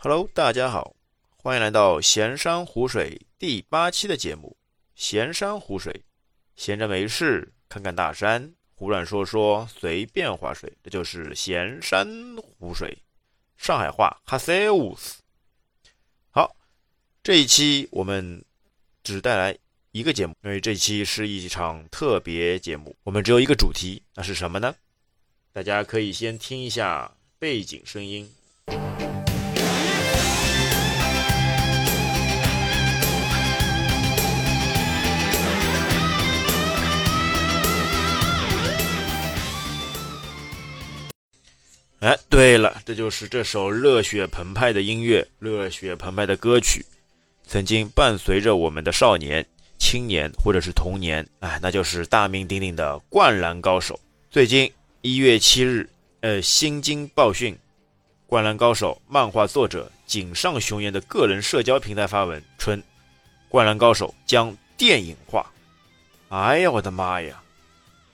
Hello，大家好，欢迎来到闲山湖水第八期的节目。闲山湖水，闲着没事看看大山，胡乱说说随便划水，这就是闲山湖水。上海话哈塞乌斯。好，这一期我们只带来一个节目，因为这一期是一场特别节目，我们只有一个主题，那是什么呢？大家可以先听一下背景声音。哎，对了，这就是这首热血澎湃的音乐，热血澎湃的歌曲，曾经伴随着我们的少年、青年或者是童年。哎，那就是大名鼎鼎的《灌篮高手》。最近一月七日，呃，新京报讯，《灌篮高手》漫画作者井上雄彦的个人社交平台发文称，《灌篮高手》将电影化。哎呀，我的妈呀！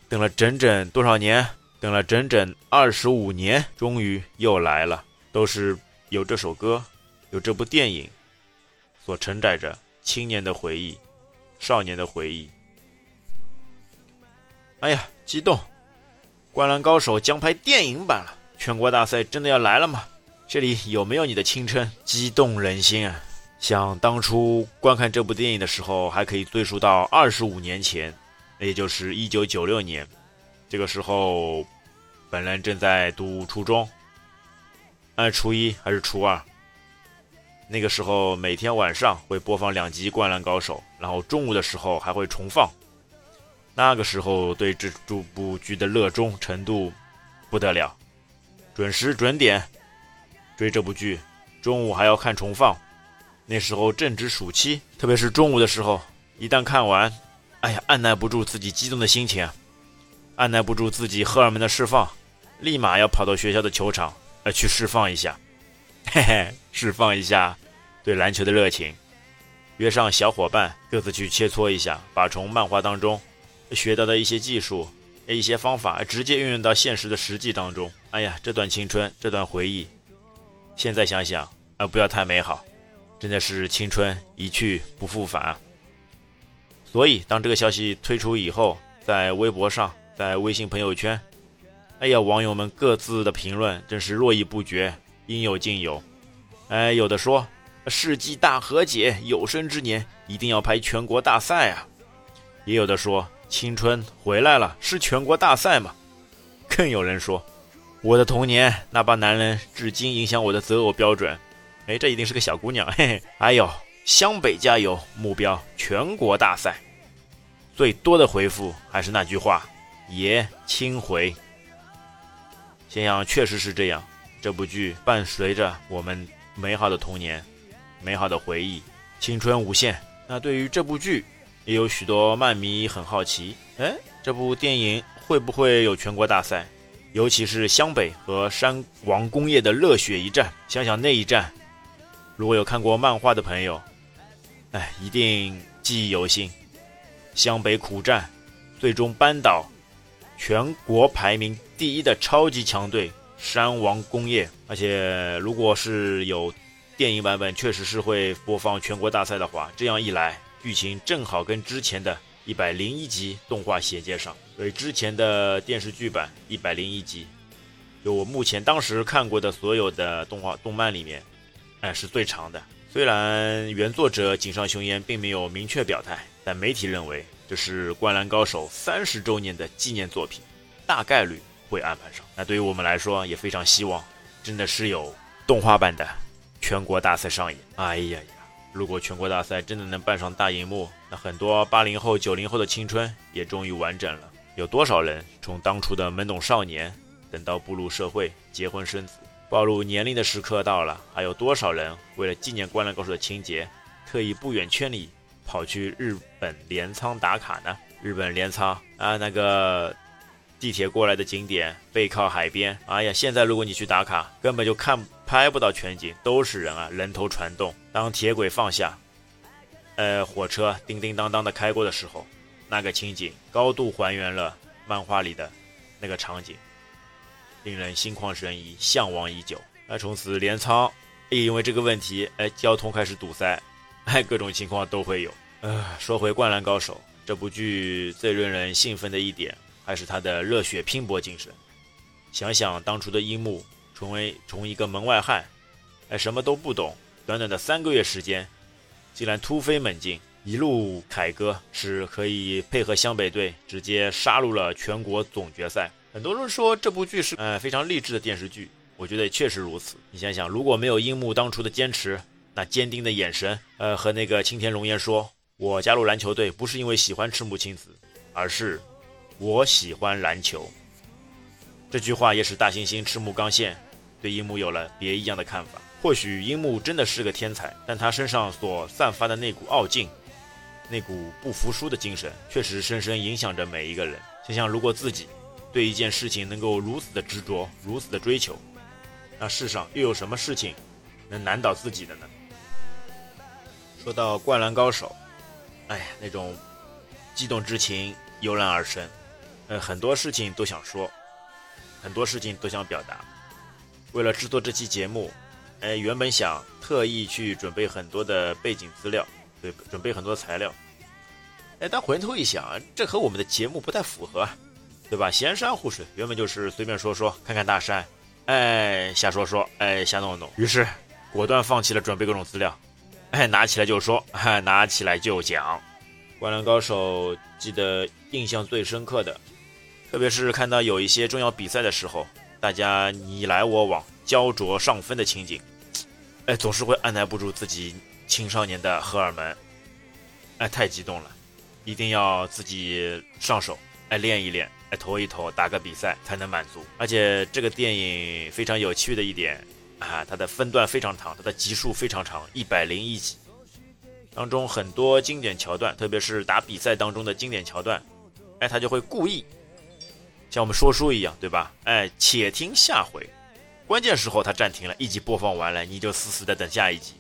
等了整整多少年？等了整整二十五年，终于又来了，都是有这首歌，有这部电影所承载着青年的回忆，少年的回忆。哎呀，激动！《灌篮高手》将拍电影版了，全国大赛真的要来了吗？这里有没有你的青春？激动人心啊！想当初观看这部电影的时候，还可以追溯到二十五年前，也就是一九九六年，这个时候。本人正在读初中，按初一还是初二？那个时候每天晚上会播放两集《灌篮高手》，然后中午的时候还会重放。那个时候对这部剧的热衷程度不得了，准时准点追这部剧，中午还要看重放。那时候正值暑期，特别是中午的时候，一旦看完，哎呀，按耐不住自己激动的心情，按耐不住自己荷尔蒙的释放。立马要跑到学校的球场，呃，去释放一下，嘿嘿，释放一下对篮球的热情，约上小伙伴，各自去切磋一下，把从漫画当中学到的一些技术、一些方法，直接运用到现实的实际当中。哎呀，这段青春，这段回忆，现在想想啊，不要太美好，真的是青春一去不复返。所以，当这个消息推出以后，在微博上，在微信朋友圈。哎呀，网友们各自的评论真是络绎不绝，应有尽有。哎，有的说世纪大和解，有生之年一定要拍全国大赛啊；也有的说青春回来了，是全国大赛吗？更有人说我的童年那帮男人至今影响我的择偶标准。哎，这一定是个小姑娘。嘿嘿，哎呦，湘北加油，目标全国大赛。最多的回复还是那句话：爷亲回。想想确实是这样，这部剧伴随着我们美好的童年、美好的回忆、青春无限。那对于这部剧，也有许多漫迷很好奇：哎，这部电影会不会有全国大赛？尤其是湘北和山王工业的热血一战。想想那一战，如果有看过漫画的朋友，哎，一定记忆犹新。湘北苦战，最终扳倒全国排名。第一的超级强队山王工业，而且如果是有电影版本，确实是会播放全国大赛的话，这样一来，剧情正好跟之前的一百零一集动画衔接上。所以之前的电视剧版一百零一集，就我目前当时看过的所有的动画动漫里面，哎是最长的。虽然原作者井上雄彦并没有明确表态，但媒体认为这是《灌篮高手》三十周年的纪念作品，大概率。会安排上，那对于我们来说也非常希望，真的是有动画版的全国大赛上演。哎呀呀，如果全国大赛真的能办上大荧幕，那很多八零后、九零后的青春也终于完整了。有多少人从当初的懵懂少年，等到步入社会、结婚生子、暴露年龄的时刻到了，还有多少人为了纪念《灌篮高手》的情节，特意不远千里跑去日本镰仓打卡呢？日本镰仓啊，那个。地铁过来的景点背靠海边，哎呀，现在如果你去打卡，根本就看拍不到全景，都是人啊，人头攒动。当铁轨放下，呃，火车叮叮当当的开过的时候，那个情景高度还原了漫画里的那个场景，令人心旷神怡，向往已久。那从此镰仓也因为这个问题，哎，交通开始堵塞，哎，各种情况都会有。呃，说回《灌篮高手》这部剧，最令人兴奋的一点还是他的热血拼搏精神。想想当初的樱木，成为从一个门外汉，哎，什么都不懂，短短的三个月时间，竟然突飞猛进，一路凯歌，是可以配合湘北队直接杀入了全国总决赛。很多人说这部剧是呃非常励志的电视剧，我觉得也确实如此。你想想，如果没有樱木当初的坚持，那坚定的眼神，呃，和那个青田龙彦说：“我加入篮球队不是因为喜欢赤木晴子，而是我喜欢篮球。”这句话也使大猩猩赤木刚宪对樱木有了别一样的看法。或许樱木真的是个天才，但他身上所散发的那股傲劲，那股不服输的精神，确实深深影响着每一个人。想想，如果自己对一件事情能够如此的执着，如此的追求，那世上又有什么事情能难倒自己的呢？说到《灌篮高手》，哎呀，那种激动之情油然而生，呃，很多事情都想说。很多事情都想表达，为了制作这期节目，哎，原本想特意去准备很多的背景资料，对，准备很多材料，哎，但回头一想，这和我们的节目不太符合，对吧？闲山湖水原本就是随便说说，看看大山，哎，瞎说说，哎，瞎弄弄，于是果断放弃了准备各种资料，哎，拿起来就说，拿起来就讲，《灌篮高手》记得印象最深刻的。特别是看到有一些重要比赛的时候，大家你来我往、焦灼上分的情景，哎，总是会按耐不住自己青少年的荷尔蒙，哎，太激动了，一定要自己上手，哎，练一练，哎，投一投，打个比赛才能满足。而且这个电影非常有趣的一点啊，它的分段非常长，它的集数非常长，一百零一集，当中很多经典桥段，特别是打比赛当中的经典桥段，哎，他就会故意。像我们说书一样，对吧？哎，且听下回。关键时候他暂停了，一集播放完了，你就死死的等下一集。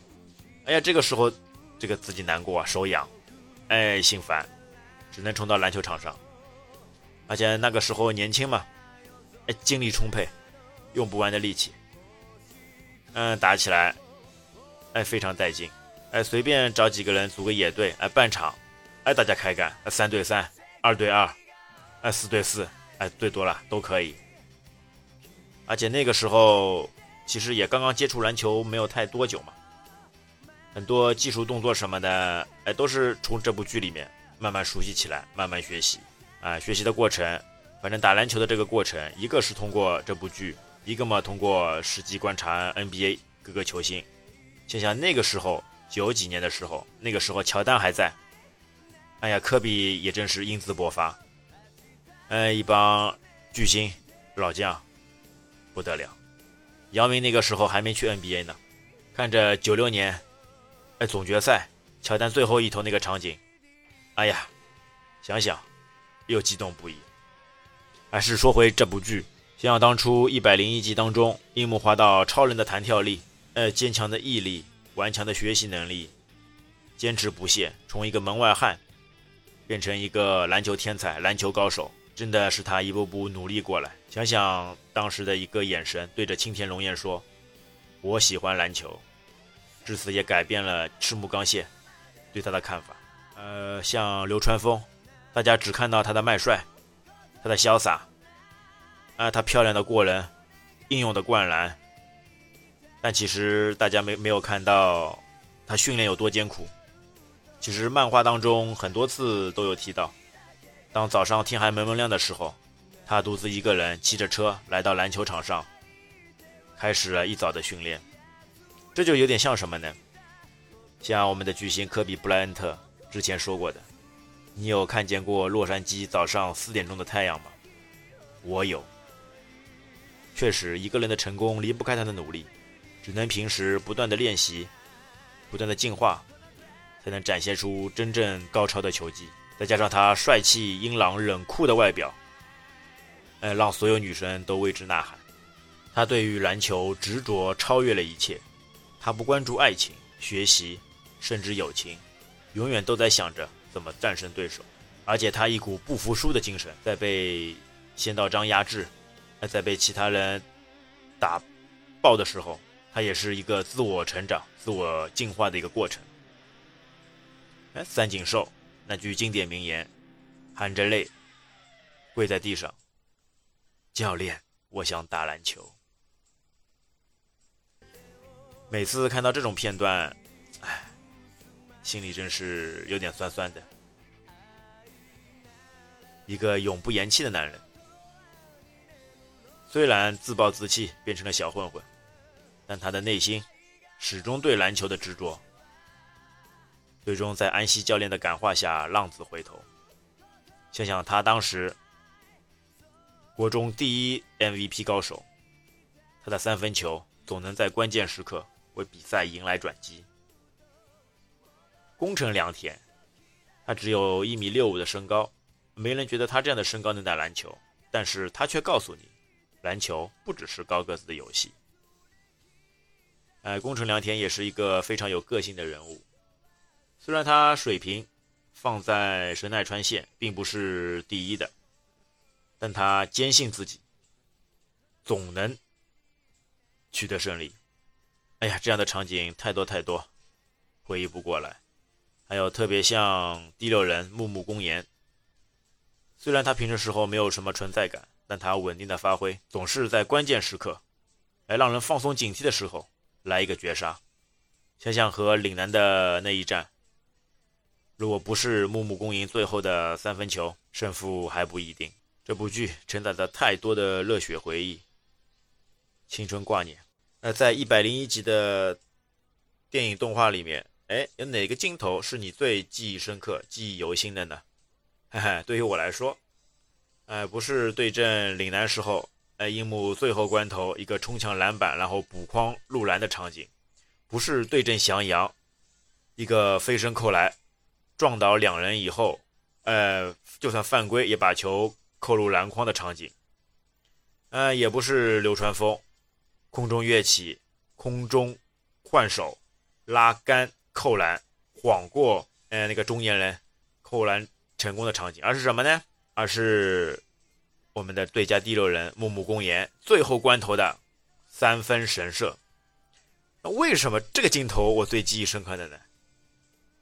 哎呀，这个时候，这个自己难过啊，手痒，哎，心烦，只能冲到篮球场上。而且那个时候年轻嘛，哎，精力充沛，用不完的力气。嗯，打起来，哎，非常带劲。哎，随便找几个人组个野队，哎，半场，哎，大家开干，三对三，二对二，哎，四对四。哎，最多了都可以，而且那个时候其实也刚刚接触篮球没有太多久嘛，很多技术动作什么的，哎，都是从这部剧里面慢慢熟悉起来，慢慢学习。啊。学习的过程，反正打篮球的这个过程，一个是通过这部剧，一个嘛通过实际观察 NBA 各个球星。想想那个时候九几年的时候，那个时候乔丹还在，哎呀，科比也真是英姿勃发。哎，一帮巨星老将不得了。姚明那个时候还没去 NBA 呢，看着九六年哎总决赛乔丹最后一投那个场景，哎呀，想想又激动不已。还是说回这部剧，想想当初一百零一集当中，樱木花道超人的弹跳力，呃，坚强的毅力，顽强的学习能力，坚持不懈，从一个门外汉变成一个篮球天才、篮球高手。真的是他一步步努力过来。想想当时的一个眼神，对着青田龙彦说：“我喜欢篮球。”至此也改变了赤木刚宪对他的看法。呃，像流川枫，大家只看到他的麦帅，他的潇洒，啊，他漂亮的过人，英勇的灌篮。但其实大家没没有看到他训练有多艰苦。其实漫画当中很多次都有提到。当早上天还蒙蒙亮的时候，他独自一个人骑着车来到篮球场上，开始了一早的训练。这就有点像什么呢？像我们的巨星科比布莱恩特之前说过的：“你有看见过洛杉矶早上四点钟的太阳吗？”我有。确实，一个人的成功离不开他的努力，只能平时不断的练习，不断的进化，才能展现出真正高超的球技。再加上他帅气、英朗、冷酷的外表，呃，让所有女生都为之呐喊。他对于篮球执着超越了一切，他不关注爱情、学习，甚至友情，永远都在想着怎么战胜对手。而且他一股不服输的精神，在被仙道章压制，在被其他人打爆的时候，他也是一个自我成长、自我进化的一个过程。哎，三井寿那句经典名言，含着泪跪在地上：“教练，我想打篮球。”每次看到这种片段，哎，心里真是有点酸酸的。一个永不言弃的男人，虽然自暴自弃变成了小混混，但他的内心始终对篮球的执着。最终在安西教练的感化下，浪子回头。想想他当时国中第一 MVP 高手，他的三分球总能在关键时刻为比赛迎来转机。宫城良田，他只有一米六五的身高。没人觉得他这样的身高能打篮球，但是他却告诉你，篮球不只是高个子的游戏。哎，宫城良田也是一个非常有个性的人物，虽然他水平放在神奈川县并不是第一的，但他坚信自己总能取得胜利。哎呀，这样的场景太多太多，回忆不过来。还有特别像第六人木木公言。虽然他平时时候没有什么存在感，但他稳定的发挥总是在关键时刻，来让人放松警惕的时候来一个绝杀。想想和岭南的那一战，如果不是木木公营最后的三分球，胜负还不一定。这部剧承载着太多的热血回忆、青春挂念。那在一百零一集的电影动画里面，哎，有哪个镜头是你最记忆深刻、记忆犹新的呢？嘿嘿，对于我来说，哎，不是对阵岭南时候，哎，樱木最后关头一个冲抢篮板，然后补框入篮的场景；不是对阵翔阳，一个飞身扣篮，撞倒两人以后，呃，就算犯规也把球扣入篮筐的场景；嗯，也不是流川枫空中跃起，空中换手拉杆扣篮，晃过呃那个中年人扣篮。成功的场景，而是什么呢？而是我们的最佳第六人木木公言最后关头的三分神射。那为什么这个镜头我最记忆深刻的呢？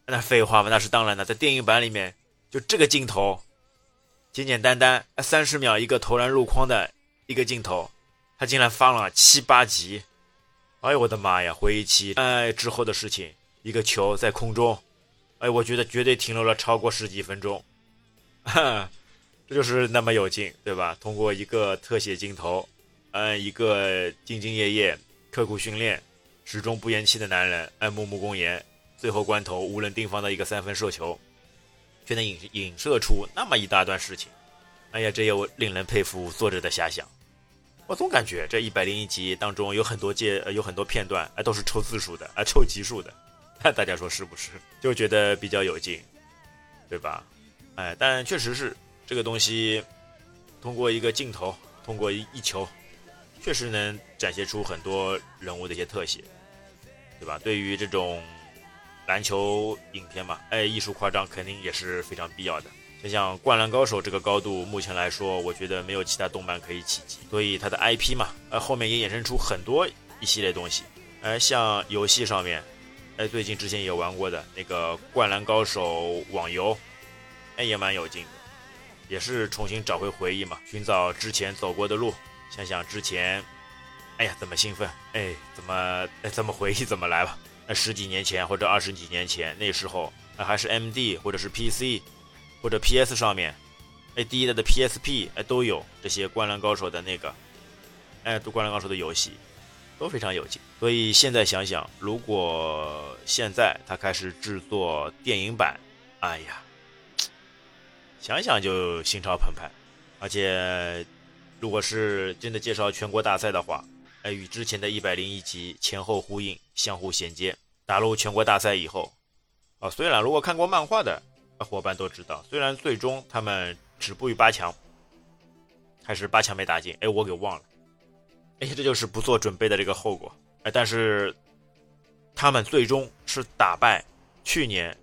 那废话嘛，那是当然的，在电影版里面，就这个镜头，简简单单三十秒一个投篮入框的一个镜头，他竟然放了七八集。哎呦我的妈呀！回忆起哎之后的事情，一个球在空中，哎，我觉得绝对停留了超过十几分钟。哈 就是那么有劲，对吧？通过一个特写镜头，嗯，一个兢兢业业、刻苦训练、始终不言弃的男人，哎，木木公言，最后关头无人盯防的一个三分射球，却能影影射出那么一大段事情。哎呀，这又令人佩服作者的遐想。我总感觉这一百零一集当中有很多节，有很多片段，哎，都是抽字数的，哎，抽集数的。大家说是不是？就觉得比较有劲，对吧？哎，但确实是这个东西，通过一个镜头，通过一一球，确实能展现出很多人物的一些特写，对吧？对于这种篮球影片嘛，哎，艺术夸张肯定也是非常必要的。就像《灌篮高手》这个高度，目前来说，我觉得没有其他动漫可以企及。所以它的 IP 嘛，呃，后面也衍生出很多一系列东西。哎，像游戏上面，哎，最近之前也玩过的那个《灌篮高手》网游。哎，也蛮有劲的，也是重新找回回忆嘛，寻找之前走过的路，想想之前，哎呀，怎么兴奋？哎，怎么哎，怎么回忆怎么来吧？那十几年前或者二十几年前，那时候那还是 MD 或者是 PC 或者 PS 上面，哎，第一代的 PSP 哎都有这些《灌篮高手》的那个，哎，《都灌篮高手》的游戏都非常有劲。所以现在想想，如果现在他开始制作电影版，哎呀。想想就心潮澎湃，而且，如果是真的介绍全国大赛的话，哎，与之前的一百零一集前后呼应，相互衔接。打入全国大赛以后，啊，虽然如果看过漫画的伙伴都知道，虽然最终他们止步于八强，还是八强没打进，哎，我给忘了，哎，这就是不做准备的这个后果，哎，但是他们最终是打败去年，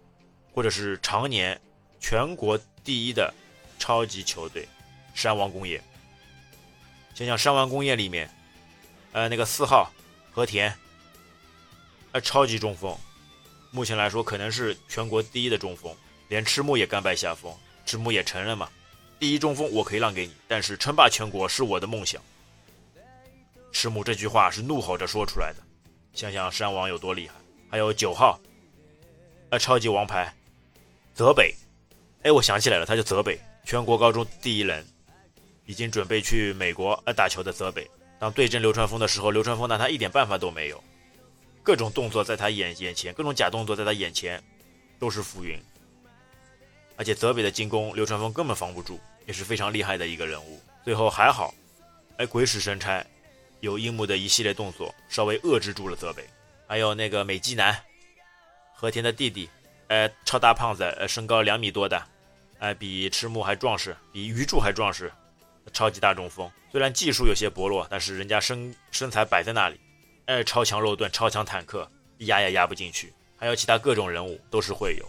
或者是常年全国。第一的超级球队山王工业，想想山王工业里面，呃，那个四号和田呃，超级中锋，目前来说可能是全国第一的中锋，连赤木也甘拜下风，赤木也承认嘛，第一中锋我可以让给你，但是称霸全国是我的梦想。赤木这句话是怒吼着说出来的，想想山王有多厉害。还有九号，呃，超级王牌，泽北，哎，我想起来了，他叫泽北，全国高中第一人，已经准备去美国呃打球的泽北。当对阵流川枫的时候，流川枫拿他一点办法都没有，各种动作在他眼眼前，各种假动作在他眼前都是浮云。而且泽北的进攻，流川枫根本防不住，也是非常厉害的一个人物。最后还好，哎，鬼使神差，有樱木的一系列动作稍微遏制住了泽北。还有那个美纪男，和田的弟弟，呃，超大胖子，呃，身高两米多的，呃，比赤木还壮实，比鱼柱还壮实，超级大中锋。虽然技术有些薄弱，但是人家身身材摆在那里，哎，超强肉盾，超强坦克，压也压不进去。还有其他各种人物都是会有。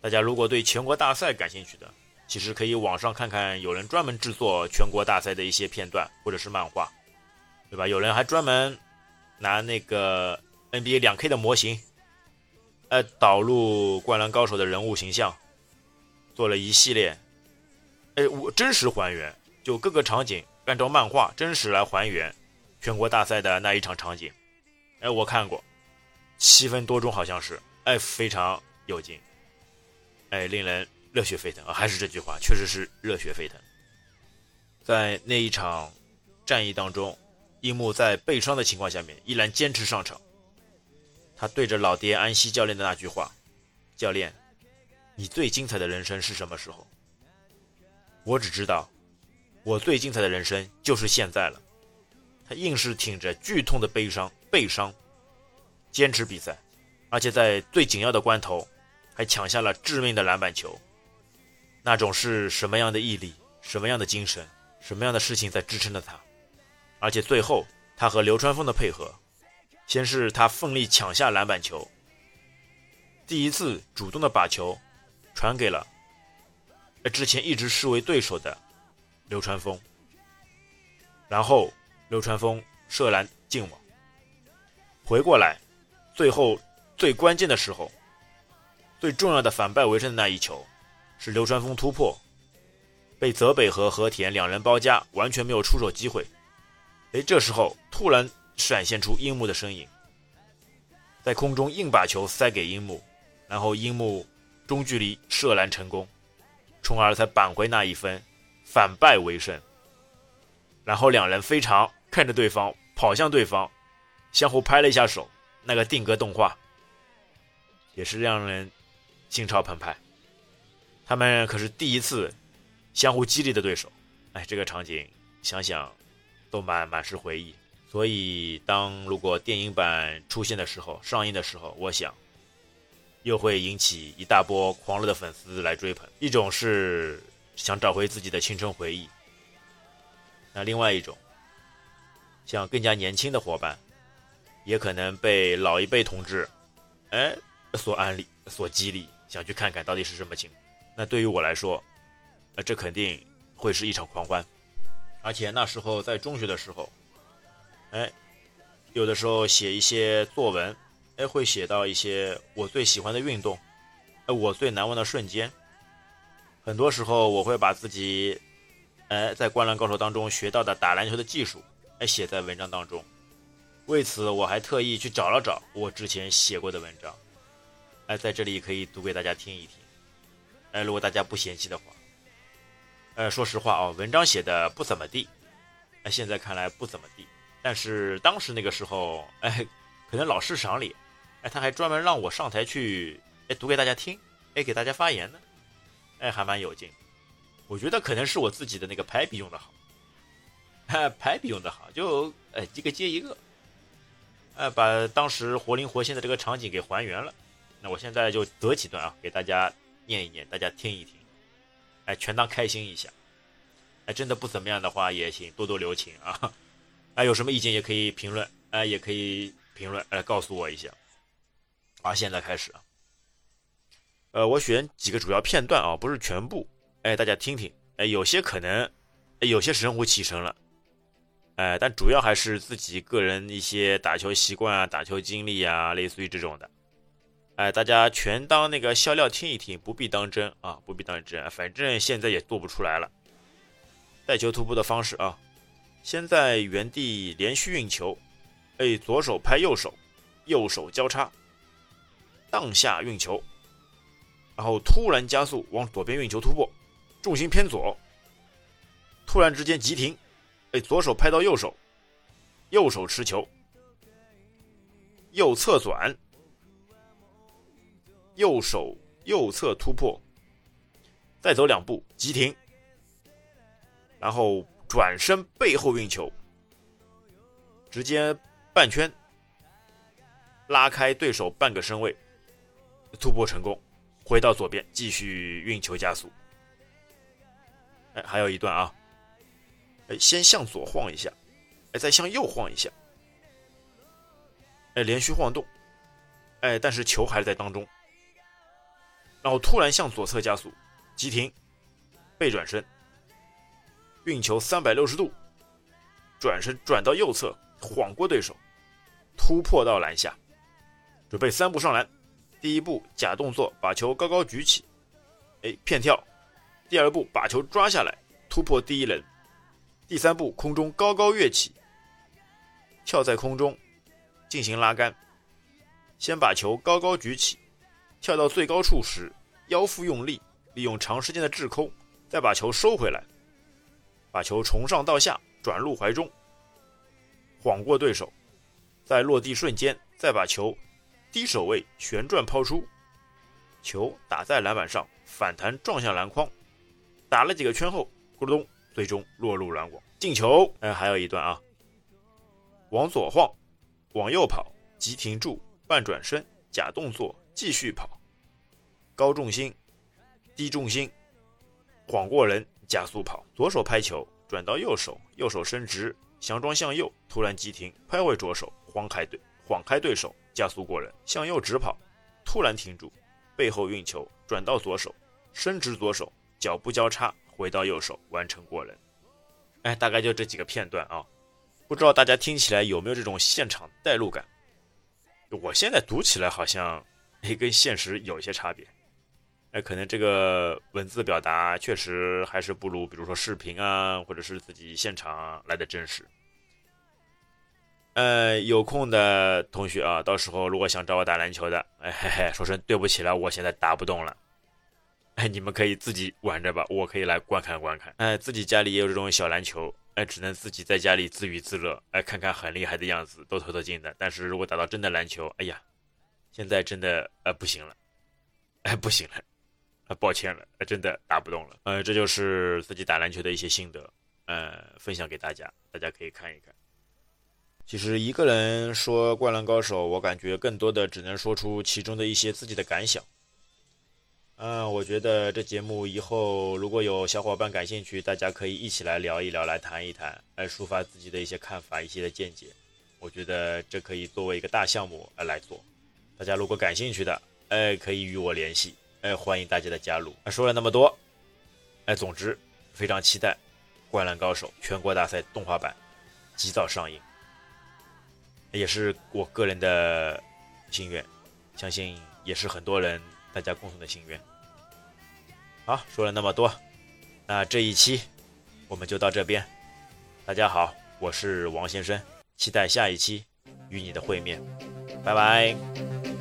大家如果对全国大赛感兴趣的，其实可以网上看看，有人专门制作全国大赛的一些片段或者是漫画，对吧？有人还专门拿那个。NBA 两 K 的模型，呃，导入灌篮高手的人物形象，做了一系列，哎，我真实还原，就各个场景按照漫画真实来还原全国大赛的那一场场景，哎，我看过，七分多钟好像是，哎，非常有劲，哎，令人热血沸腾啊！还是这句话，确实是热血沸腾。在那一场战役当中，樱木在被伤的情况下面依然坚持上场。他对着老爹安西教练的那句话：“教练，你最精彩的人生是什么时候？”我只知道，我最精彩的人生就是现在了。他硬是挺着剧痛的悲伤背伤，坚持比赛，而且在最紧要的关头，还抢下了致命的篮板球。那种是什么样的毅力，什么样的精神，什么样的事情在支撑着他？而且最后，他和流川枫的配合。先是他奋力抢下篮板球，第一次主动的把球传给了之前一直视为对手的流川枫，然后流川枫射篮进网，回过来，最后最关键的时候，最重要的反败为胜的那一球，是流川枫突破，被泽北和和田两人包夹，完全没有出手机会。哎，这时候突然。闪现出樱木的身影，在空中硬把球塞给樱木，然后樱木中距离射篮成功，从而才扳回那一分，反败为胜。然后两人非常看着对方跑向对方，相互拍了一下手，那个定格动画也是让人心潮澎湃。他们可是第一次相互激励的对手，哎，这个场景想想都满满是回忆。所以，当如果电影版出现的时候，上映的时候，我想又会引起一大波狂热的粉丝来追捧。一种是想找回自己的青春回忆，那另外一种，像更加年轻的伙伴，也可能被老一辈同志，哎，所安利、所激励，想去看看到底是什么情。那对于我来说，那这肯定会是一场狂欢。而且那时候在中学的时候。哎，有的时候写一些作文，哎，会写到一些我最喜欢的运动，哎，我最难忘的瞬间。很多时候我会把自己，哎，在《灌篮高手》当中学到的打篮球的技术，哎，写在文章当中。为此，我还特意去找了找我之前写过的文章，哎，在这里可以读给大家听一听。哎，如果大家不嫌弃的话，呃，说实话哦，文章写的不怎么地，哎，现在看来不怎么地。但是当时那个时候，哎，可能老师赏脸，哎，他还专门让我上台去，哎，读给大家听，哎，给大家发言呢，哎，还蛮有劲。我觉得可能是我自己的那个排比用的好，排比用的好，就哎一个接一个，哎，把当时活灵活现的这个场景给还原了。那我现在就择几段啊，给大家念一念，大家听一听，哎，全当开心一下。哎，真的不怎么样的话，也请多多留情啊。哎，有什么意见也可以评论，哎，也可以评论，哎，告诉我一下。啊，现在开始，呃，我选几个主要片段啊，不是全部，哎，大家听听，哎，有些可能，有些神乎其神了，哎，但主要还是自己个人一些打球习惯啊、打球经历啊，类似于这种的。哎，大家全当那个笑料听一听，不必当真啊，不必当真，反正现在也做不出来了。带球突破的方式啊，先在原地连续运球，哎，左手拍右手，右手交叉，当下运球，然后突然加速往左边运球突破，重心偏左，突然之间急停。哎，左手拍到右手，右手持球，右侧转，右手右侧突破，再走两步急停，然后转身背后运球，直接半圈拉开对手半个身位，突破成功，回到左边继续运球加速。哎，还有一段啊。哎，先向左晃一下，哎，再向右晃一下，哎，连续晃动，哎，但是球还在当中，然后突然向左侧加速，急停，背转身，运球三百六十度，转身转到右侧，晃过对手，突破到篮下，准备三步上篮，第一步假动作把球高高举起，哎，骗跳，第二步把球抓下来，突破第一人。第三步，空中高高跃起，跳在空中进行拉杆。先把球高高举起，跳到最高处时，腰腹用力，利用长时间的滞空，再把球收回来。把球从上到下转入怀中，晃过对手，在落地瞬间再把球低手位旋转抛出，球打在篮板上，反弹撞向篮筐，打了几个圈后，咕咚。最终落入篮网进球。哎，还有一段啊，往左晃，往右跑，急停住，半转身，假动作，继续跑，高重心，低重心，晃过人，加速跑，左手拍球，转到右手，右手伸直，降装向右，突然急停，拍回左手，晃开对，晃开对手，加速过人，向右直跑，突然停住，背后运球，转到左手，伸直左手，脚步交叉。回到右手完成过人，哎，大概就这几个片段啊，不知道大家听起来有没有这种现场代入感？我现在读起来好像也跟现实有一些差别，哎，可能这个文字表达确实还是不如，比如说视频啊，或者是自己现场来的真实。呃，有空的同学啊，到时候如果想找我打篮球的，哎嘿嘿，说声对不起了，我现在打不动了。哎，你们可以自己玩着吧，我可以来观看观看。哎，自己家里也有这种小篮球，哎，只能自己在家里自娱自乐，哎，看看很厉害的样子，都透透镜的。但是如果打到真的篮球，哎呀，现在真的呃不行了，哎不行了，抱歉了，真的打不动了。呃，这就是自己打篮球的一些心得，呃，分享给大家，大家可以看一看。其实一个人说《灌篮高手》，我感觉更多的只能说出其中的一些自己的感想。嗯，我觉得这节目以后如果有小伙伴感兴趣，大家可以一起来聊一聊，来谈一谈，来抒发自己的一些看法、一些的见解。我觉得这可以作为一个大项目来做。大家如果感兴趣的，哎，可以与我联系，哎，欢迎大家的加入。说了那么多，哎，总之非常期待《灌篮高手》全国大赛动画版及早上映，也是我个人的心愿，相信也是很多人。大家共同的心愿。好，说了那么多，那这一期我们就到这边。大家好，我是王先生，期待下一期与你的会面，拜拜。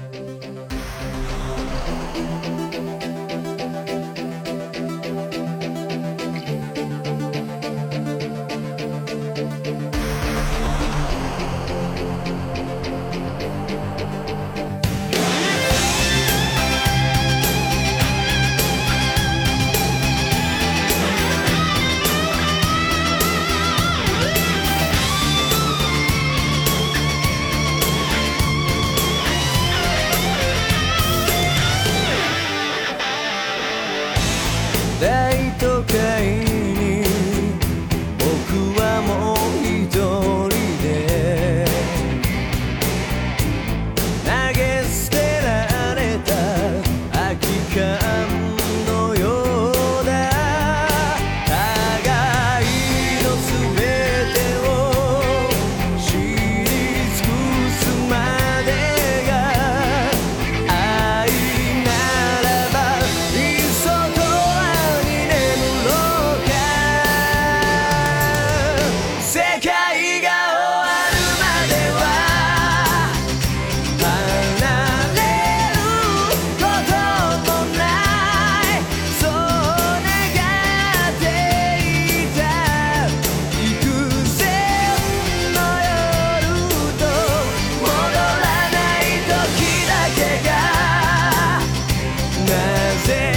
day.